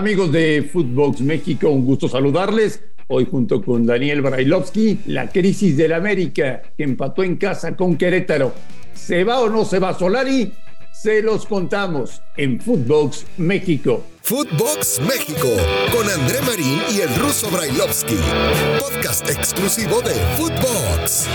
Amigos de Footbox México, un gusto saludarles. Hoy junto con Daniel Brailovsky, la crisis del América que empató en casa con Querétaro. ¿Se va o no se va Solari? Se los contamos en Footbox México. Footbox México con André Marín y el ruso Brailovsky. Podcast exclusivo de Footbox.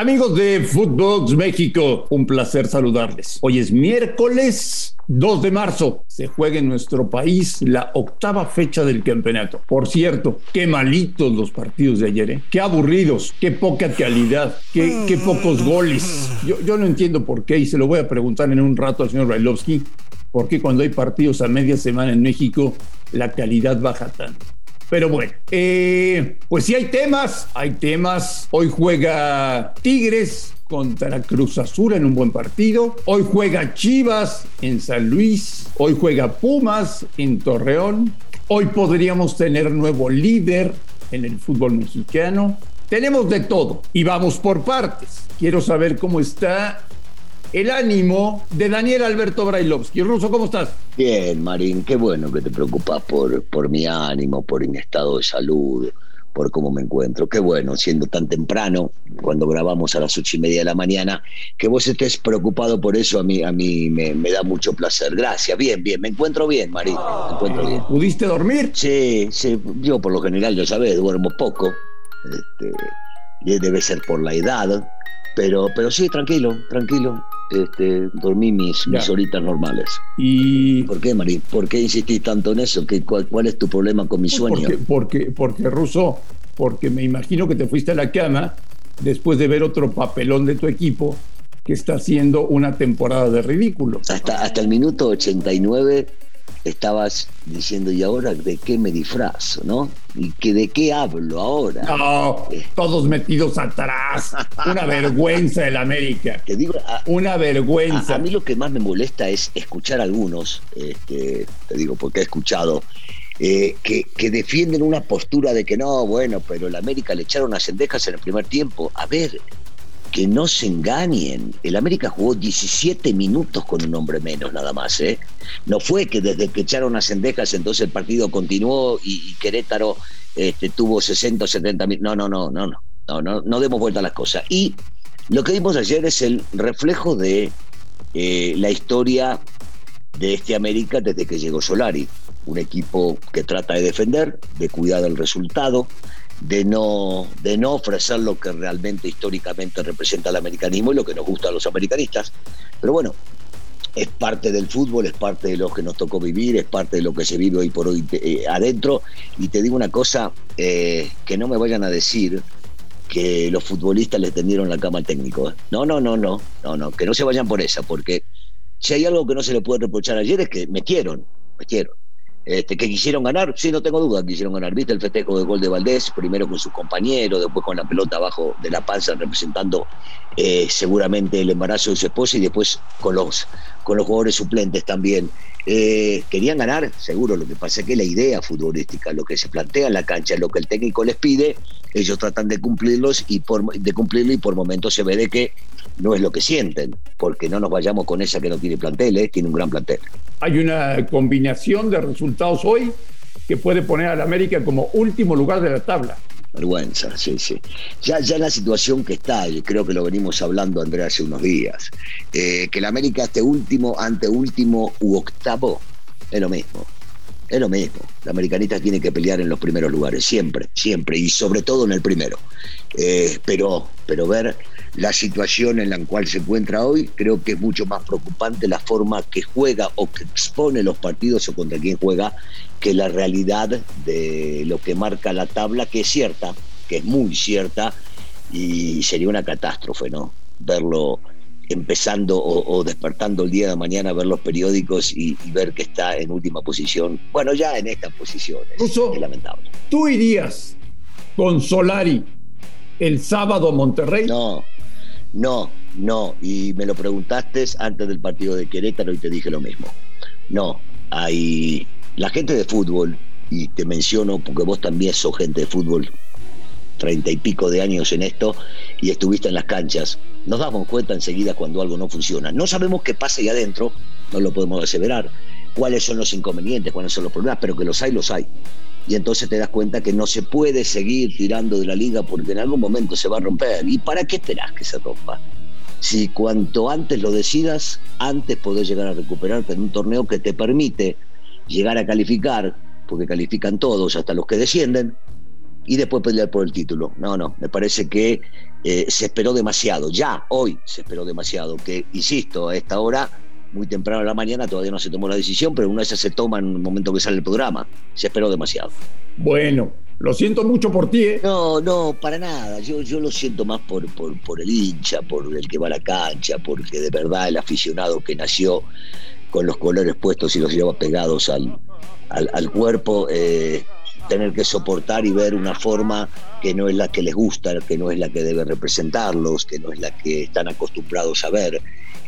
Amigos de Footbox México, un placer saludarles. Hoy es miércoles 2 de marzo. Se juega en nuestro país la octava fecha del campeonato. Por cierto, qué malitos los partidos de ayer, ¿eh? Qué aburridos, qué poca calidad, qué, pocos goles. Yo, yo, no entiendo por qué y se lo voy a preguntar en un rato al señor Brailovsky. ¿Por qué cuando hay partidos a media semana en México la calidad baja tanto? Pero bueno, eh, pues sí hay temas, hay temas. Hoy juega Tigres contra Cruz Azul en un buen partido. Hoy juega Chivas en San Luis. Hoy juega Pumas en Torreón. Hoy podríamos tener nuevo líder en el fútbol mexicano. Tenemos de todo y vamos por partes. Quiero saber cómo está el ánimo de Daniel Alberto Brailovsky. Ruso, ¿cómo estás? Bien, Marín, qué bueno que te preocupas por, por mi ánimo, por mi estado de salud, por cómo me encuentro. Qué bueno, siendo tan temprano, cuando grabamos a las ocho y media de la mañana, que vos estés preocupado por eso, a mí, a mí me, me da mucho placer. Gracias, bien, bien, me encuentro bien, Marín, me encuentro bien. ¿Pudiste dormir? Sí, sí, yo por lo general, ya sabes, duermo poco. Este, debe ser por la edad, pero, pero sí, tranquilo, tranquilo este, dormí mis, mis horitas normales. ¿Y por qué, Marín? ¿Por qué insistís tanto en eso? ¿Qué, cuál, cuál, es tu problema con mi sueño? Porque, porque, porque, Russo, porque me imagino que te fuiste a la cama después de ver otro papelón de tu equipo que está haciendo una temporada de ridículo. Hasta, hasta el minuto 89 estabas diciendo, ¿y ahora de qué me disfrazo, no? ¿Y que de qué hablo ahora? No, todos metidos atrás. Una vergüenza el América. Te digo, a, una vergüenza. A, a, mí lo que más me molesta es escuchar a algunos, este, te digo, porque he escuchado. Eh, que, que, defienden una postura de que no, bueno, pero el América le echaron las cendejas en el primer tiempo. A ver, que no se engañen. El América jugó 17 minutos con un hombre menos nada más. ¿eh? No fue que desde que echaron a Cendejas entonces el partido continuó y, y Querétaro este, tuvo 60 o 70 minutos. No, no, no, no, no, no, no, no demos vuelta a las cosas. Y lo que vimos ayer es el reflejo de eh, la historia de este América desde que llegó Solari. Un equipo que trata de defender, de cuidar el resultado, de no, de no ofrecer lo que realmente históricamente representa el americanismo y lo que nos gusta a los americanistas. Pero bueno, es parte del fútbol, es parte de lo que nos tocó vivir, es parte de lo que se vive hoy por hoy eh, adentro. Y te digo una cosa, eh, que no me vayan a decir que los futbolistas le tendieron la cama al técnico. ¿eh? No, no, no, no, no, no, que no se vayan por esa, porque si hay algo que no se le puede reprochar ayer es que metieron, metieron. Este, que quisieron ganar, sí, no tengo duda, quisieron ganar. ¿Viste el festejo de gol de Valdés? Primero con sus compañeros, después con la pelota abajo de la panza, representando eh, seguramente el embarazo de su esposa y después con los, con los jugadores suplentes también. Eh, querían ganar, seguro, lo que pasa es que la idea futbolística, lo que se plantea en la cancha, lo que el técnico les pide, ellos tratan de cumplirlos y de cumplirlo y por momentos se ve de que no es lo que sienten, porque no nos vayamos con esa que no tiene plantel, ¿eh? tiene un gran plantel. Hay una combinación de resultados hoy que puede poner al América como último lugar de la tabla. Vergüenza, sí, sí. Ya, ya la situación que está, y creo que lo venimos hablando, Andrea, hace unos días, eh, que el América esté último, ante último u octavo, es lo mismo. Es lo mismo. La americanista tiene que pelear en los primeros lugares, siempre, siempre, y sobre todo en el primero. Eh, pero, pero ver la situación en la cual se encuentra hoy, creo que es mucho más preocupante la forma que juega o que expone los partidos o contra quién juega que la realidad de lo que marca la tabla, que es cierta, que es muy cierta, y sería una catástrofe, ¿no? Verlo empezando o, o, despertando el día de mañana, ver los periódicos y, y, ver que está en última posición. Bueno, ya en estas posiciones. Russo, es lamentable. ¿Tú irías con Solari el sábado a Monterrey? No, no, no. Y me lo preguntaste antes del partido de Querétaro y te dije lo mismo. No, hay la gente de fútbol, y te menciono porque vos también sos gente de fútbol, treinta y pico de años en esto y estuviste en las canchas, nos damos cuenta enseguida cuando algo no funciona. No sabemos qué pasa ahí adentro, no lo podemos aseverar, cuáles son los inconvenientes, cuáles son los problemas, pero que los hay, los hay. Y entonces te das cuenta que no se puede seguir tirando de la liga porque en algún momento se va a romper. ¿Y para qué esperás que se rompa? Si cuanto antes lo decidas, antes podés llegar a recuperarte en un torneo que te permite llegar a calificar, porque califican todos, hasta los que descienden, y después pelear por el título. No, no, me parece que eh, se esperó demasiado, ya hoy se esperó demasiado, que, insisto, a esta hora, muy temprano en la mañana, todavía no se tomó la decisión, pero una vez se toma en el momento que sale el programa, se esperó demasiado. Bueno, lo siento mucho por ti, ¿eh? No, no, para nada. Yo, yo lo siento más por, por, por el hincha, por el que va a la cancha, porque de verdad el aficionado que nació con los colores puestos y los lleva pegados al, al, cuerpo, eh, tener que soportar y ver una forma que no es la que les gusta, que no es la que debe representarlos, que no es la que están acostumbrados a ver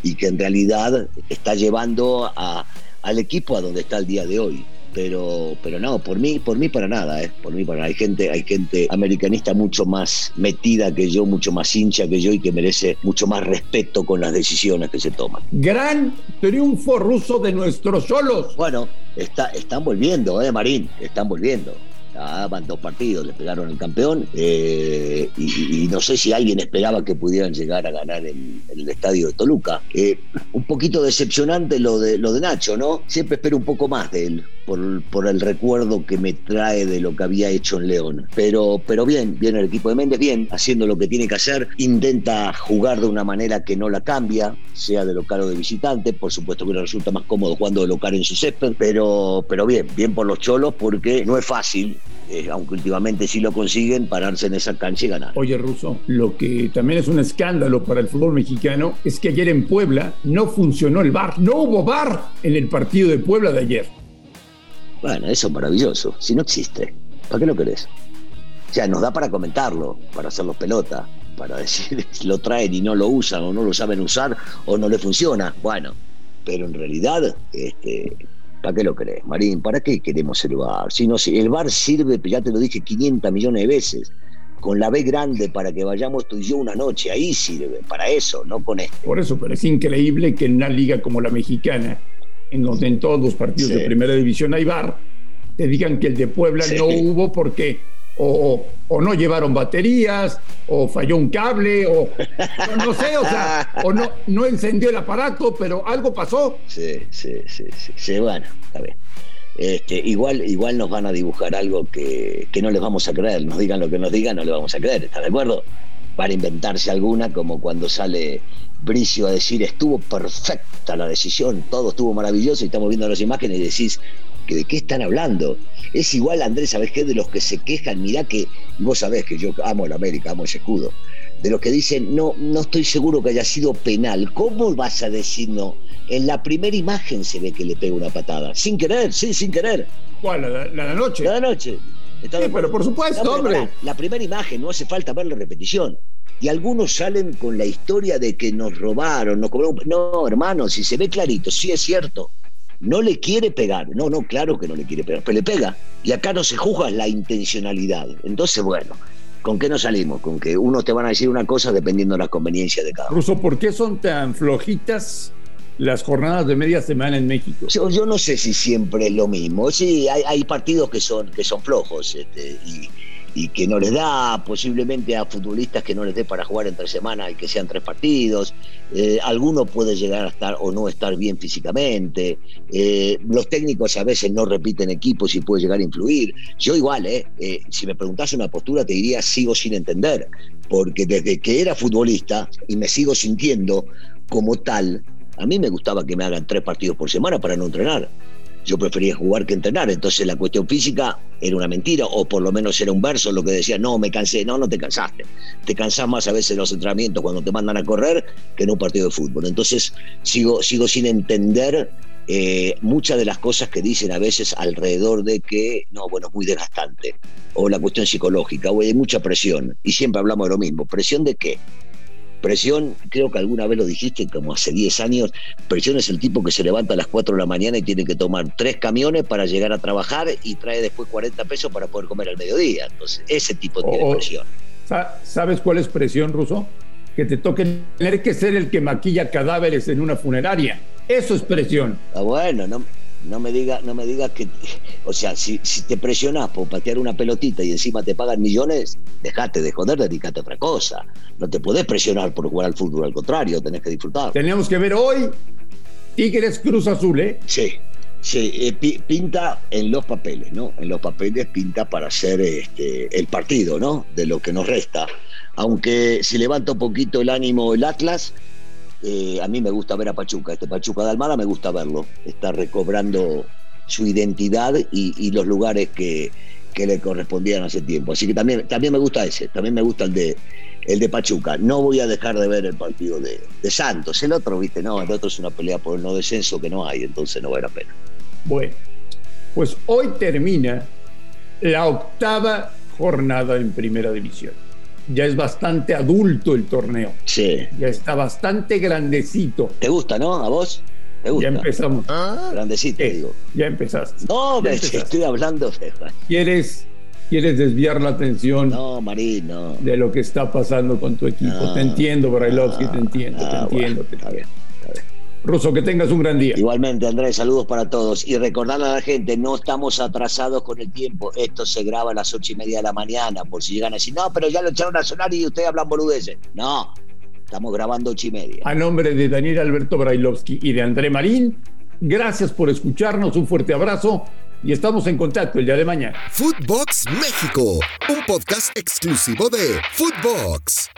y que en realidad está llevando a, al equipo a donde está el día de hoy. Pero pero no por mí por mí para nada eh por mí para nada. hay gente hay gente americanista mucho más metida que yo mucho más hincha que yo y que merece mucho más respeto con las decisiones que se toman. Gran triunfo ruso de nuestros solos. Bueno está, están volviendo eh Marín están volviendo van dos partidos, le pegaron el campeón eh, y, no sé si alguien esperaba que pudieran llegar a ganar el estadio de Toluca. Eh, un poquito decepcionante lo de, lo de Nacho, ¿no? Siempre espero un poco más de él por, el recuerdo que me trae de lo que había hecho en León. Pero, pero bien, bien el equipo de Méndez, bien, haciendo lo que tiene que hacer, intenta jugar de una manera que no la cambia, sea de local o de visitante, por supuesto que le resulta más cómodo jugando de local en su césped, pero, pero bien, bien por los cholos porque no es fácil eh, aunque últimamente sí lo consiguen, pararse en esa cancha y ganar. Oye, Russo, lo que también es un escándalo para el fútbol mexicano es que ayer en Puebla no funcionó el bar, no hubo bar en el partido de Puebla de ayer. Bueno, eso es maravilloso, si no existe, ¿para qué lo querés? O sea, nos da para comentarlo, para hacerlo pelota, para decir lo traen y no lo usan o no lo saben usar o no le funciona. Bueno, pero en realidad este, ¿Para qué lo crees, Marín? ¿Para qué queremos el bar? Si no, el bar sirve, ya te lo dije 500 millones de veces, con la B grande para que vayamos tú y yo una noche, ahí sirve, para eso, no con esto. Por eso, pero es increíble que en una liga como la mexicana, en donde en todos los partidos de primera división hay bar, te digan que el de Puebla no hubo porque o, no llevaron baterías, o falló un cable, o no, sé, o sea, o no, no encendió el aparato, pero algo pasó. Sí, sí, sí, sí, bueno, está bien. Este, igual, igual nos van a dibujar algo que, que no les vamos a creer, nos digan lo que nos digan, no le vamos a creer, ¿está de acuerdo? Van a inventarse alguna, como cuando sale Bricio a decir estuvo perfecta la decisión, todo estuvo maravilloso y estamos viendo las imágenes y decís, ¿de qué están hablando? Es igual, Andrés, ¿sabes qué? De los que se quejan, mirá que, vos sabés que yo amo la América, amo ese escudo, de los que dicen, no, no estoy seguro que haya sido penal. ¿Cómo vas a decir no? En la primera imagen se ve que le pega una patada, sin querer, sí, sin querer. ¿Cuál? ¿La, de la noche? La noche. Sí, pero por supuesto, hombre. la primera imagen, no hace falta ver la repetición y algunos salen con la historia de que nos robaron, nos cobraron. No, hermano, si se ve clarito, sí es cierto no le quiere pegar. No, no, claro que no le quiere pegar, pero le pega. Y acá no se juzga la intencionalidad. Entonces, bueno, ¿con qué nos salimos? Con que unos te van a decir una cosa dependiendo de las conveniencias de cada uno. Ruso, ¿por qué son tan flojitas las jornadas de media semana en México? Yo, no sé si siempre es lo mismo. Sí, hay, partidos que son, que son flojos este, y y que no les da posiblemente a futbolistas que no les dé para jugar entre semana y que sean tres partidos. Eh, alguno puede llegar a estar o no estar bien físicamente. Eh, los técnicos a veces no repiten equipos y puede llegar a influir. Yo igual, eh, eh si me preguntase una postura te diría sigo sin entender, porque desde que era futbolista y me sigo sintiendo como tal, a mí me gustaba que me hagan tres partidos por semana para no entrenar yo prefería jugar que entrenar. Entonces la cuestión física era una mentira, o por lo menos era un verso lo que decía, no, me cansé, no, no te cansaste. Te cansás más a veces en los entrenamientos cuando te mandan a correr que en un partido de fútbol. Entonces sigo, sigo sin entender eh, muchas de las cosas que dicen a veces alrededor de que, no, bueno, es muy desgastante, o la cuestión psicológica, o hay mucha presión, y siempre hablamos de lo mismo. ¿Presión de qué? Presión, creo que alguna vez lo dijiste, como hace 10 años, presión es el tipo que se levanta a las 4 de la mañana y tiene que tomar tres camiones para llegar a trabajar y trae después 40 pesos para poder comer al mediodía. Entonces, ese tipo de presión. ¿Sabes cuál es presión, Ruso? Que te toque tener que ser el que maquilla cadáveres en una funeraria. Eso es presión. Ah, bueno, no, no me digas no me diga que, o sea, si, si te presionás por patear una pelotita y encima te pagan millones, dejate de joder, dedícate a otra cosa. No te podés presionar por jugar al fútbol, al contrario, tenés que disfrutar. Tenemos que ver hoy Tigres Cruz Azul, ¿eh? Sí, sí, eh, pinta en los papeles, ¿no? En los papeles pinta para hacer este, el partido, ¿no? De lo que nos resta. Aunque si levanta un poquito el ánimo el Atlas, eh, a mí me gusta ver a Pachuca. Este Pachuca de Almada me gusta verlo. Está recobrando su identidad y, los lugares que, le correspondían hace tiempo. Así que también, también me gusta ese, también me gusta el de, el de Pachuca. No voy a dejar de ver el partido de, Santos. El otro, viste, no, el otro es una pelea por el no descenso que no hay, entonces no vale la pena. Bueno, pues hoy termina la octava jornada en primera división ya es bastante adulto el torneo. Sí. Ya está bastante grandecito. ¿Te gusta, no? ¿A vos? ¿Te gusta? Ya empezamos. ¿Ah? Grandecito, digo. Ya empezaste. No, me estoy hablando de... ¿Quieres, ¿Quieres desviar la atención? No, Marín, no. De lo que está pasando con tu equipo. te entiendo, Brailovsky, te entiendo, te entiendo. te entiendo. Ruso, que tengas un gran día. Igualmente, Andrés, saludos para todos. Y recordarle a la gente, no estamos atrasados con el tiempo. Esto se graba a las ocho y media de la mañana, por si llegan a decir, no, pero ya lo echaron a sonar y ustedes hablan boludeces. No, estamos grabando ocho y media. A nombre de Daniel Alberto Brailovsky y de André Marín, gracias por escucharnos, un fuerte abrazo y estamos en contacto el día de mañana. Footbox México, un podcast exclusivo de Footbox.